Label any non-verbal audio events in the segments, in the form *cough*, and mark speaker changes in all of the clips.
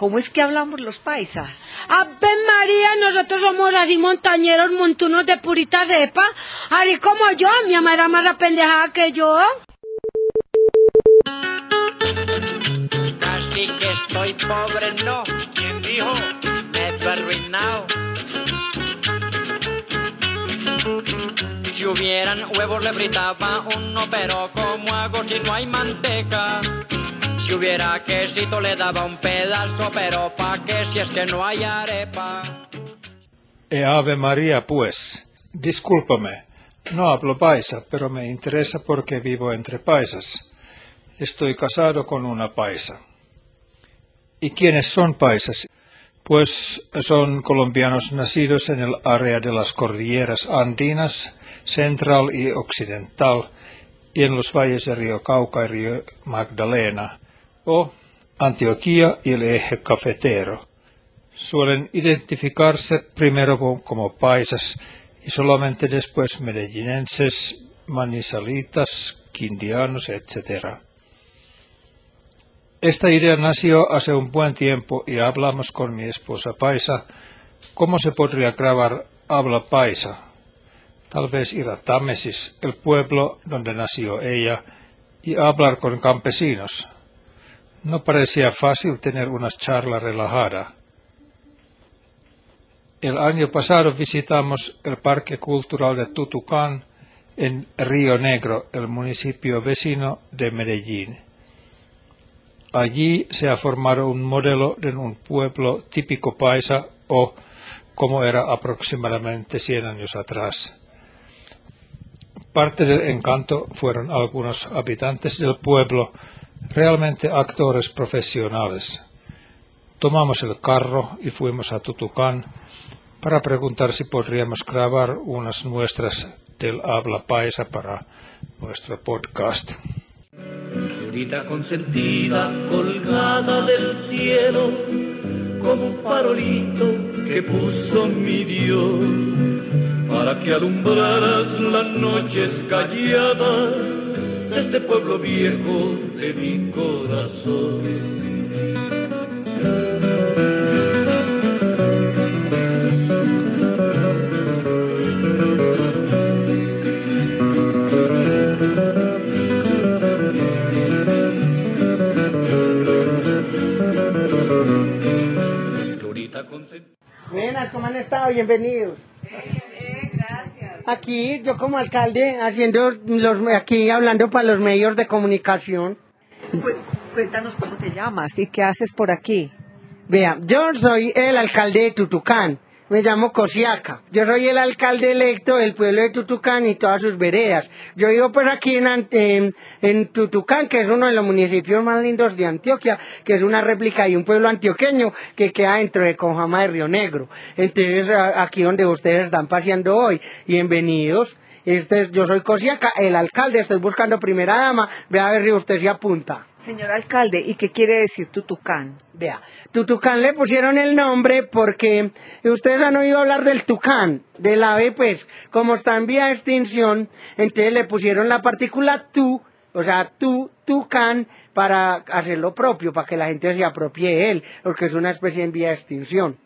Speaker 1: ¿Cómo es que hablamos los paisas?
Speaker 2: Ave María, nosotros somos así montañeros, montunos de purita cepa. Así como yo, mi mamá era más apendejada que yo.
Speaker 3: Casi que estoy pobre, no. ¿Quién dijo? Medio arruinado. Si hubieran huevos le fritaba uno, pero ¿cómo hago si no hay manteca? Si hubiera quesito le daba un pedazo, pero ¿pa' qué si es que no hay arepa?
Speaker 4: E Ave María, pues. Discúlpame. No hablo paisa, pero me interesa porque vivo entre paisas. Estoy casado con una paisa. ¿Y quiénes son paisas? Pues son colombianos nacidos en el área de las cordilleras andinas, central y occidental, y en los valles de Río Cauca y Río Magdalena, o Antioquía y el eje cafetero. Suelen identificarse primero como paisas y solamente después medellinenses, manizalitas, quindianos, etc. Esta idea nació hace un buen tiempo y hablamos con mi esposa paisa cómo se podría grabar habla paisa. Tal vez ir a Támesis, el pueblo donde nació ella, y hablar con campesinos. No parecía fácil tener una charla relajada. El año pasado visitamos el Parque Cultural de Tutucán en Río Negro, el municipio vecino de Medellín. Allí se ha formado un modelo de un pueblo típico paisa o como era aproximadamente 100 años atrás. Parte del encanto fueron algunos habitantes del pueblo, realmente actores profesionales. Tomamos el carro y fuimos a Tutucán para preguntar si podríamos grabar unas muestras del habla paisa para nuestro podcast.
Speaker 5: Señorita consentida, colgada del cielo, como un farolito que puso mi Dios, para que alumbraras las noches calladas de este pueblo viejo de mi corazón.
Speaker 6: Buenas, ¿cómo han estado? Bienvenidos. Aquí, yo como alcalde, haciendo los, aquí hablando para los medios de comunicación.
Speaker 1: Cuéntanos cómo te llamas y qué haces por aquí.
Speaker 6: Vea, yo soy el alcalde de Tutucán. Me llamo Cosiaca. Yo soy el alcalde electo del pueblo de Tutucán y todas sus veredas. Yo vivo pues aquí en, en, en, Tutucán, que es uno de los municipios más lindos de Antioquia, que es una réplica de un pueblo antioqueño que queda dentro de Conjama de Río Negro. Entonces, aquí donde ustedes están paseando hoy. Bienvenidos. Este, yo soy Cosiaca, el alcalde, estoy buscando primera dama. Vea a ver si usted se apunta.
Speaker 1: Señor alcalde, ¿y qué quiere decir Tutucán?
Speaker 6: Vea, Tutucán le pusieron el nombre porque ustedes han oído hablar del tucán, del ave, pues, como está en vía de extinción, entonces le pusieron la partícula tu, o sea, tu, tucán, para hacer lo propio, para que la gente se apropie de él, porque es una especie en vía de extinción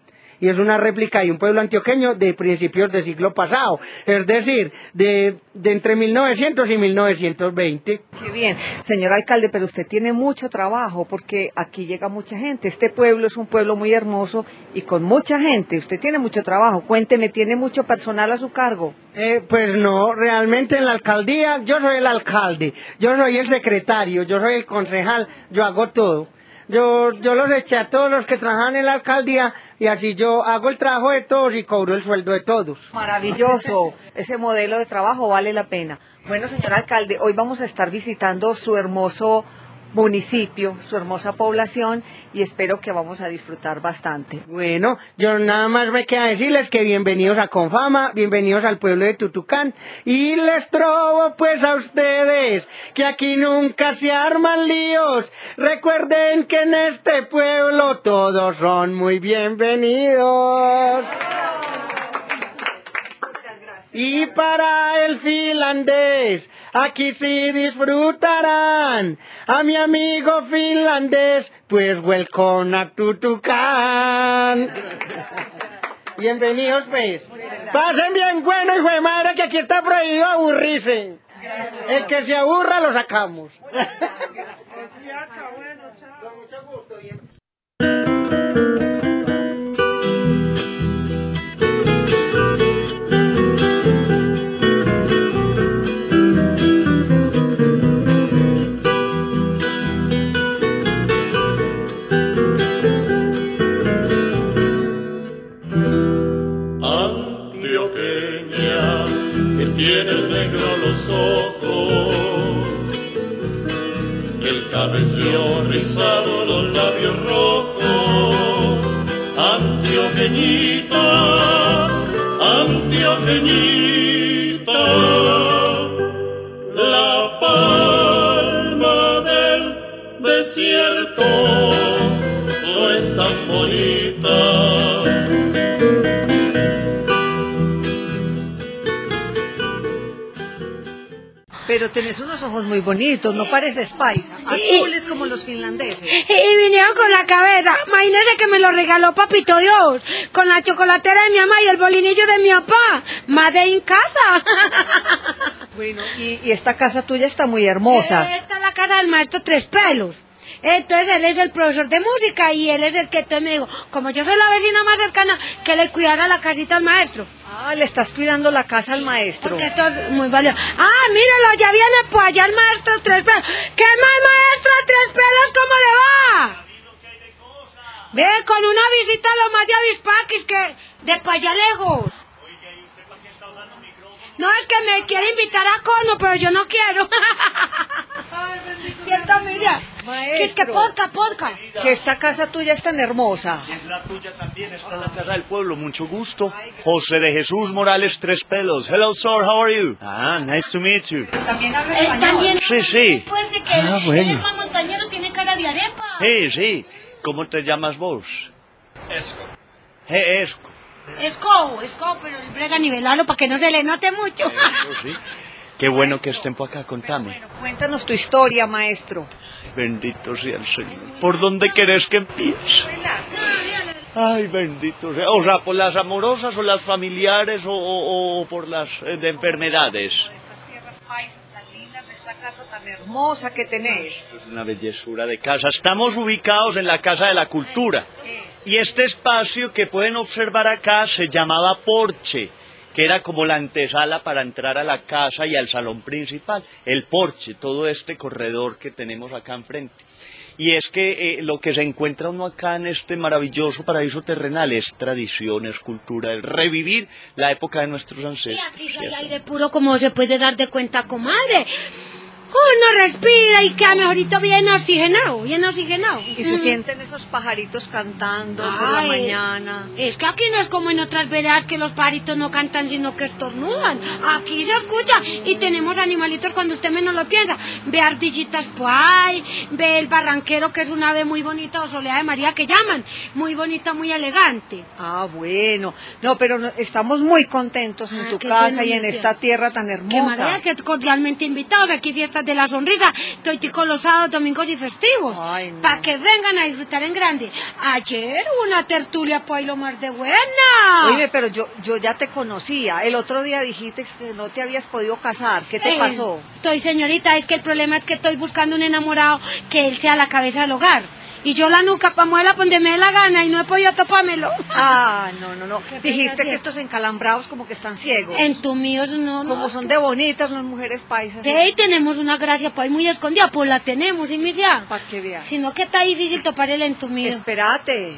Speaker 6: y es una réplica de un pueblo antioqueño de principios del siglo pasado, es decir, de, de, entre 1900 y 1920.
Speaker 1: Qué bien, señor alcalde, pero usted tiene mucho trabajo porque aquí llega mucha gente. Este pueblo es un pueblo muy hermoso y con mucha gente. Usted tiene mucho trabajo. Cuénteme, ¿tiene mucho personal a su cargo?
Speaker 6: Eh, pues no, realmente en la alcaldía yo soy el alcalde, yo soy el secretario, yo soy el concejal, yo hago todo. Yo, yo los eché a todos los que trabajan en la alcaldía y así yo hago el trabajo de todos y cobro el sueldo de todos.
Speaker 1: Maravilloso, ese modelo de trabajo vale la pena. Bueno, señor alcalde, hoy vamos a estar visitando su hermoso municipio, su hermosa población y espero que vamos a disfrutar bastante.
Speaker 6: Bueno, yo nada más me queda decirles que bienvenidos a Confama, bienvenidos al pueblo de Tutucán y les trobo pues a ustedes que aquí nunca se arman líos. Recuerden que en este pueblo todos son muy bienvenidos. Y para el finlandés, aquí sí disfrutarán. A mi amigo finlandés, pues welcome a Tutucán. Bienvenidos, pues. Pasen bien, bueno, hijo de madre, que aquí está prohibido aburrirse. El que se aburra lo sacamos. Con mucho gusto, bien.
Speaker 5: La palma del desierto no es tan bonita.
Speaker 1: Pero tenés unos ojos muy bonitos, no pareces paisa. Azules como los finlandeses.
Speaker 2: Y vinieron con la cabeza. Imagínese que me lo regaló papito Dios. Con la chocolatera de mi mamá y el bolinillo de mi papá. Más de en casa. *laughs*
Speaker 1: Bueno, y, y esta casa tuya está muy hermosa.
Speaker 2: Esta es la casa del maestro Tres Pelos. Entonces él es el profesor de música y él es el que entonces me dijo, como yo soy la vecina más cercana, que le cuidara la casita al maestro.
Speaker 1: Ah, le estás cuidando la casa al maestro.
Speaker 2: Porque esto es muy valioso. Ah, míralo, ya viene pues allá el maestro Tres Pelos. ¿Qué más maestro Tres Pelos? ¿Cómo le va? Ve, con una visita a lo más de avispaquis que de allá lejos. No, es que me quiere invitar a cono, pero yo no quiero. ¿Cierto, Miriam? Que es que podca, podca.
Speaker 1: Que esta casa tuya es tan hermosa.
Speaker 7: Es la tuya también, está en la casa del pueblo, mucho gusto. José de Jesús Morales Tres Pelos. Hello, sir, how are you? Ah, nice to meet you.
Speaker 1: También habla
Speaker 2: Él también.
Speaker 7: Sí, sí.
Speaker 2: Después de que
Speaker 7: Ah, bueno.
Speaker 2: más montañero, tiene cara de arepa.
Speaker 7: Sí, sí. ¿Cómo te llamas vos?
Speaker 4: Esco.
Speaker 7: Je, Esco.
Speaker 2: Esco, esco, pero el brega nivelarlo para que no se le note mucho.
Speaker 7: Eso sí. Qué bueno que estén por acá, contame.
Speaker 1: Bueno, cuéntanos tu historia, maestro.
Speaker 7: Bendito sea el Señor. ¿Por dónde querés que empiece? Ay, bendito sea. O sea, ¿por las amorosas o las familiares o, o- o por las eh, de enfermedades?
Speaker 1: Estas tierras paisas tan lindas, de esta casa tan hermosa que tenés.
Speaker 7: Es una bellezura de casa. Estamos ubicados en la Casa de la Cultura. Y este espacio que pueden observar acá se llamaba porche, que era como la antesala para entrar a la casa y al salón principal. El porche, todo este corredor que tenemos acá enfrente. Y es que eh, lo que se encuentra uno acá en este maravilloso paraíso terrenal es tradición, es cultura, es revivir la época de nuestros
Speaker 2: Y
Speaker 7: ancestros.
Speaker 2: aquí sí hay aire puro como se puede dar de cuenta, comadre. Uno respira y queda mejorito bien oxigenado, bien oxigenado.
Speaker 1: Y se sienten esos pajaritos cantando por la mañana.
Speaker 2: Es que aquí no es como en otras veredas que los pajaritos no cantan sino que estornudan. Aquí se escucha y tenemos animalitos cuando usted menos lo piensa. Ve ardillitas por ahí, ve el barranquero que es una ave muy bonita o soleada de María que llaman. Muy bonita, muy elegante.
Speaker 1: Ah, bueno. No, pero no- estamos muy contentos en
Speaker 2: Ah,
Speaker 1: tu casa y en esta tierra tan
Speaker 2: Qué
Speaker 1: hermosa.
Speaker 2: maravilla, que cordialmente invitados. Aquí fiestas de la sonrisa. Estoy con los sábados, domingos y festivos.
Speaker 1: No.
Speaker 2: Para que vengan a disfrutar en grande. Ayer una tertulia pues lo más de buena.
Speaker 1: Oye, pero yo, yo ya te conocía. El otro día dijiste que no te habías podido casar. ¿Qué te
Speaker 2: Eh,
Speaker 1: pasó?
Speaker 2: Estoy, señorita, es que el problema es que estoy buscando un enamorado que él sea la cabeza del hogar. Y yo la nuca pa' muela donde me dé la gana y no he podido topármelo.
Speaker 1: Ah, no, no, no.
Speaker 2: Qué
Speaker 1: Dijiste que
Speaker 2: sí.
Speaker 1: estos encalambrados como que están ciegos.
Speaker 2: Entumíos no, no.
Speaker 1: Como son de bonitas las mujeres paisas.
Speaker 2: Sí, tenemos una gracia pues muy escondida, pues la tenemos, y misia.
Speaker 1: Para que veas.
Speaker 2: Sino que está difícil topar el entumido.
Speaker 1: Espérate,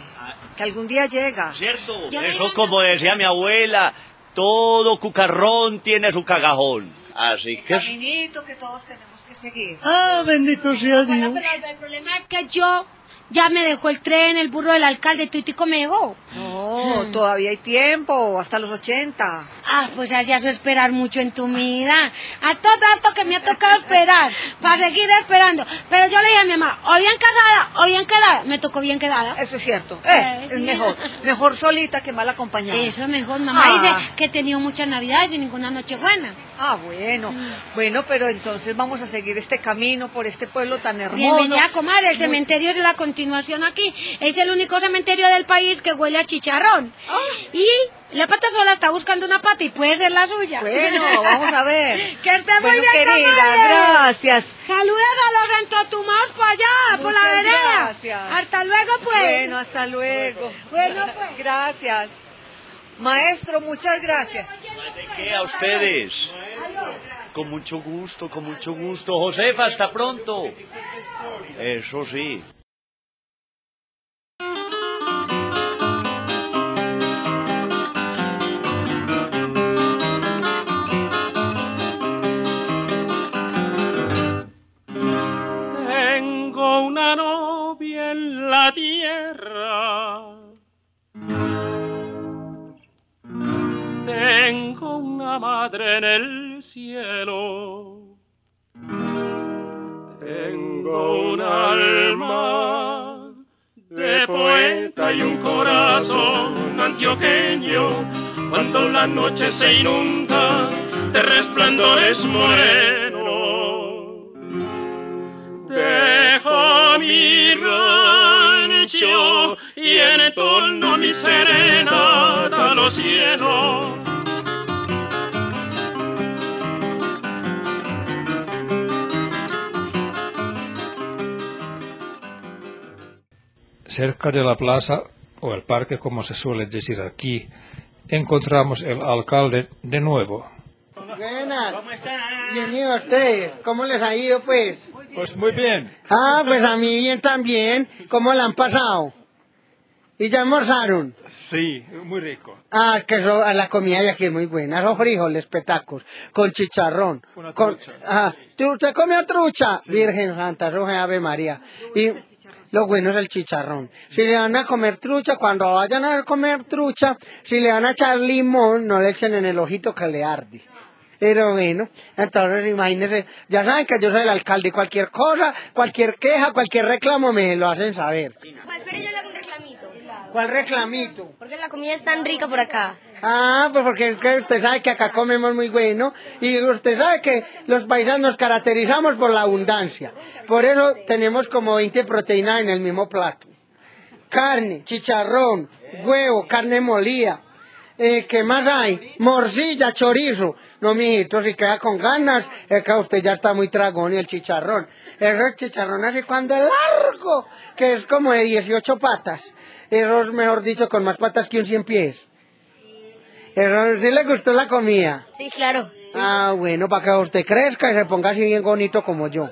Speaker 1: que algún día llega.
Speaker 7: ¿Cierto?
Speaker 2: Yo
Speaker 7: Eso como decía mi abuela, todo cucarrón tiene su cagajón. Así que...
Speaker 1: Caminito que todos tenemos que seguir.
Speaker 7: Ah, bendito sea
Speaker 2: Bueno,
Speaker 7: Dios.
Speaker 2: pero el problema es que yo Ya me dejó el tren, el burro del alcalde, tuitico me dejó.
Speaker 1: No, todavía hay tiempo, hasta los 80.
Speaker 2: Ah, pues hacía eso esperar mucho en tu vida. A todo tanto que me ha tocado esperar, para seguir esperando. Pero yo le dije a mi mamá, o bien casada, o bien quedada. Me tocó bien quedada.
Speaker 1: Eso es cierto.
Speaker 2: Eh,
Speaker 1: Eh, es
Speaker 2: sí.
Speaker 1: mejor. Mejor solita que mal acompañada.
Speaker 2: Eso es mejor. Mamá
Speaker 1: Ah.
Speaker 2: dice que he tenido muchas navidades y ninguna noche buena.
Speaker 1: Ah, bueno. Bueno, pero entonces vamos a seguir este camino por este pueblo tan hermoso.
Speaker 2: Bienvenida, comadre. El cementerio es la continuación aquí. Es el único cementerio del país que huele a chicharrón.
Speaker 1: Ah.
Speaker 2: Y la pata sola está buscando una pata y puede ser la suya.
Speaker 1: Bueno, *laughs* vamos a ver.
Speaker 2: Que esté muy
Speaker 1: Bueno,
Speaker 2: bien,
Speaker 1: querida,
Speaker 2: comadre.
Speaker 1: gracias.
Speaker 2: Saludos a los entrotumados para allá, por la vereda.
Speaker 1: gracias.
Speaker 2: Hasta luego, pues.
Speaker 1: Bueno, hasta luego.
Speaker 2: Bueno, pues.
Speaker 1: Gracias. Maestro, muchas gracias.
Speaker 7: ¿De qué a ustedes? Con mucho gusto, con mucho gusto. Josefa, hasta pronto. Eso sí.
Speaker 5: La tierra. Tengo una madre en el cielo. Tengo un alma de poeta y un corazón antioqueño. Cuando la noche se inunda de resplandores morenos. Y en torno mi serenata a los cielos.
Speaker 4: Cerca de la plaza, o el parque como se suele decir aquí, encontramos el alcalde de nuevo.
Speaker 6: Buenas. ¿Cómo están? Bien, ¿y ustedes? ¿Cómo les ha ido, pues?
Speaker 4: Pues muy bien.
Speaker 6: Ah, pues a mí bien también. ¿Cómo la han pasado? ¿Y ya almorzaron?
Speaker 4: Sí, muy rico.
Speaker 6: Ah, que eso, a la comida de aquí es muy buena. Esos frijoles, petacos, con chicharrón.
Speaker 4: Una
Speaker 6: con,
Speaker 4: trucha.
Speaker 6: Ah, ¿tú- ¿usted comió trucha? Virgen Santa, eso es Ave María. Y lo bueno es el chicharrón. Si le van a comer trucha, cuando vayan a comer trucha, si le van a echar limón, no le echen en el ojito que le arde. Pero bueno, entonces imagínense, ya saben que yo soy el alcalde, cualquier cosa, cualquier queja, cualquier reclamo me lo hacen saber.
Speaker 8: Pues pero yo le hago un reclamito.
Speaker 6: ¿Cuál reclamito?
Speaker 8: Porque la comida es tan rica por acá.
Speaker 6: Ah, pues porque usted sabe que acá comemos muy bueno y usted sabe que los paisanos nos caracterizamos por la abundancia. Por eso tenemos como 20 proteínas en el mismo plato. Carne, chicharrón, huevo, carne molida. Eh, ¿Qué más hay? Morcilla, chorizo. No, mijito, si queda con ganas, es que usted ya está muy tragón y el chicharrón. Eso es chicharrón así cuando es largo, que es como de 18 patas. Eso es, mejor dicho, con más patas que un 100 pies. Eso, ¿Sí le gustó la comida?
Speaker 8: Sí, claro.
Speaker 6: Ah, bueno, para que usted crezca y se ponga así bien bonito como yo.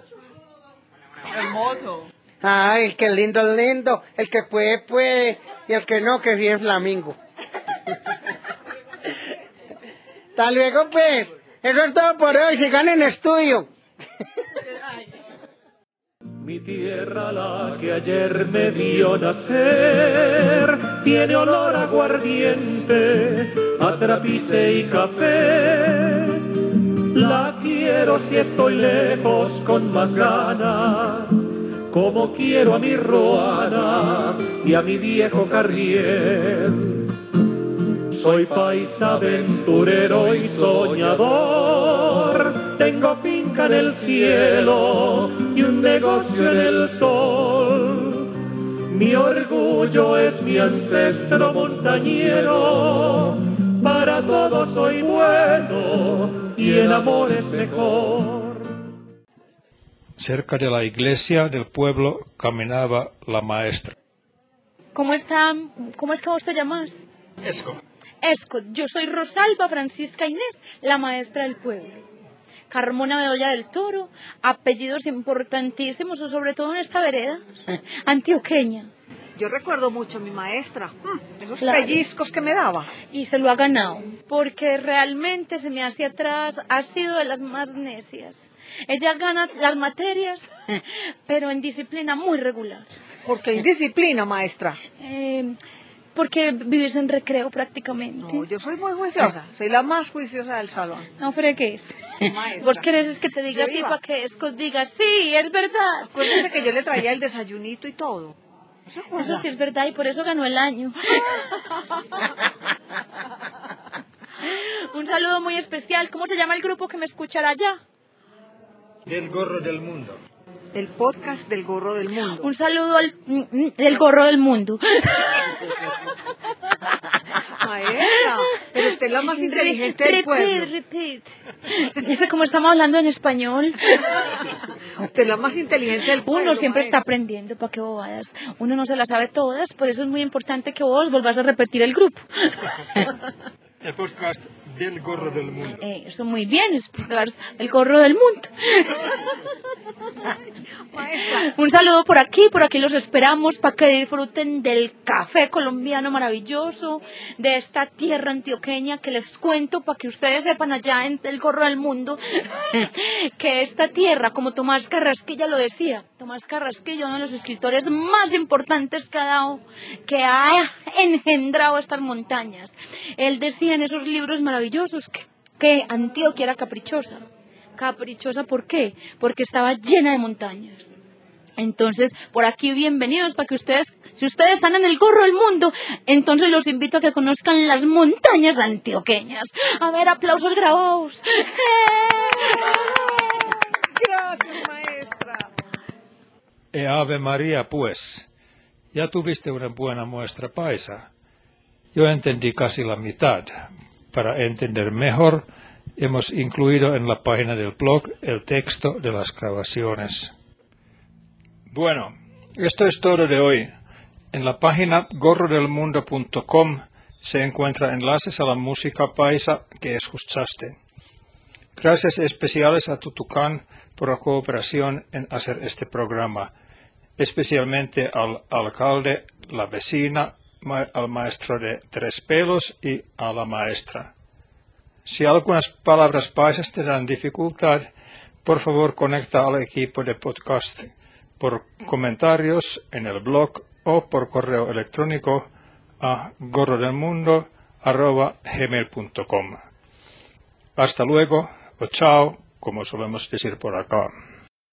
Speaker 1: Hermoso.
Speaker 6: Ah, el que es lindo es lindo, el que puede, puede, y el que no, que es bien flamingo. *laughs* Hasta luego, pues. Eso es todo por hoy, sigan en estudio.
Speaker 5: Mi tierra, la que ayer me vio nacer, tiene olor aguardiente, a y café. La quiero si estoy lejos con más ganas, como quiero a mi Roana y a mi viejo Carrier. Soy paisa aventurero y soñador, tengo finca en el cielo y un negocio en el sol. Mi orgullo es mi ancestro montañero, para todos soy bueno y el amor es mejor.
Speaker 4: Cerca de la iglesia del pueblo caminaba la maestra.
Speaker 9: ¿Cómo está? ¿Cómo es que vos te llamas?
Speaker 4: Esco.
Speaker 9: Esco, yo soy Rosalba Francisca Inés, la maestra del pueblo. Carmona Bedoya del Toro, apellidos importantísimos, sobre todo en esta vereda, *laughs* antioqueña.
Speaker 1: Yo recuerdo mucho a mi maestra. Mm, Esos
Speaker 9: Claro.
Speaker 1: pellizcos que me daba.
Speaker 9: Y se lo ha ganado, porque realmente se me hace atrás, ha sido de las más necias. Ella gana las materias, *laughs* pero en disciplina muy regular.
Speaker 1: ¿Por qué indisciplina, maestra?
Speaker 9: Eh, porque vivís en recreo prácticamente.
Speaker 1: No, yo soy muy juiciosa. Soy la más juiciosa del salón.
Speaker 9: No fregues.
Speaker 1: Sí.
Speaker 9: Vos querés es que te diga
Speaker 1: Yo
Speaker 9: así
Speaker 1: iba.
Speaker 9: para que Esco diga, sí, es verdad.
Speaker 1: Acuérdese que yo le traía el desayunito y todo. ¿No?
Speaker 9: Eso sí es verdad y por eso ganó el año. *laughs* Un saludo muy especial. ¿Cómo se llama el grupo que me escuchará allá?
Speaker 4: Del gorro del mundo.
Speaker 1: El podcast del gorro del mundo.
Speaker 9: Un saludo al del gorro del mundo. *laughs*
Speaker 1: Maestra, pero usted es la más inteligente del
Speaker 9: Repeat,
Speaker 1: pueblo.
Speaker 9: repeat. Ese como estamos hablando en español.
Speaker 1: Usted es la más inteligente del pueblo.
Speaker 9: Uno siempre está
Speaker 1: maestra.
Speaker 9: aprendiendo para qué bobadas. Uno no se las sabe todas, por eso es muy importante que vos volvás a repetir el grupo.
Speaker 4: El podcast del gorro del mundo.
Speaker 9: Eh, eso muy bien, es el gorro del mundo. Un saludo por aquí, por aquí los esperamos para que disfruten del café colombiano maravilloso, de esta tierra antioqueña que les cuento para que ustedes sepan allá en el gorro del mundo *laughs* que esta tierra, como Tomás Carrasquilla lo decía, Tomás Carrasquilla, uno de los escritores más importantes que ha engendrado estas montañas. Él decía en esos libros maravillosos que, Antioquia era caprichosa. Caprichosa, ¿por qué? Porque estaba llena de montañas. Entonces, por aquí bienvenidos para que ustedes, si ustedes están en el gorro del mundo, entonces los invito a que conozcan las montañas antioqueñas. A ver, aplausos grabados.
Speaker 1: gracias, maestra.
Speaker 4: E Ave María, pues. Ya tuviste una buena muestra paisa. Yo entendí casi la mitad. Para entender mejor, hemos incluido en la página del blog el texto de las grabaciones. Bueno, esto es todo de hoy. En la página gorrodelmundo.com se encuentran enlaces a la música paisa que escuchaste. Gracias especiales a Tutucán por la cooperación en hacer este programa, especialmente al alcalde, la vecina, al maestro de Tres Pelos y a la maestra. Si algunas palabras paisas te dan dificultad, por favor conecta al equipo de podcast por comentarios en el blog o por correo electrónico a gorrodelmundo.gmail.com. Hasta luego o chao, como solemos decir por acá.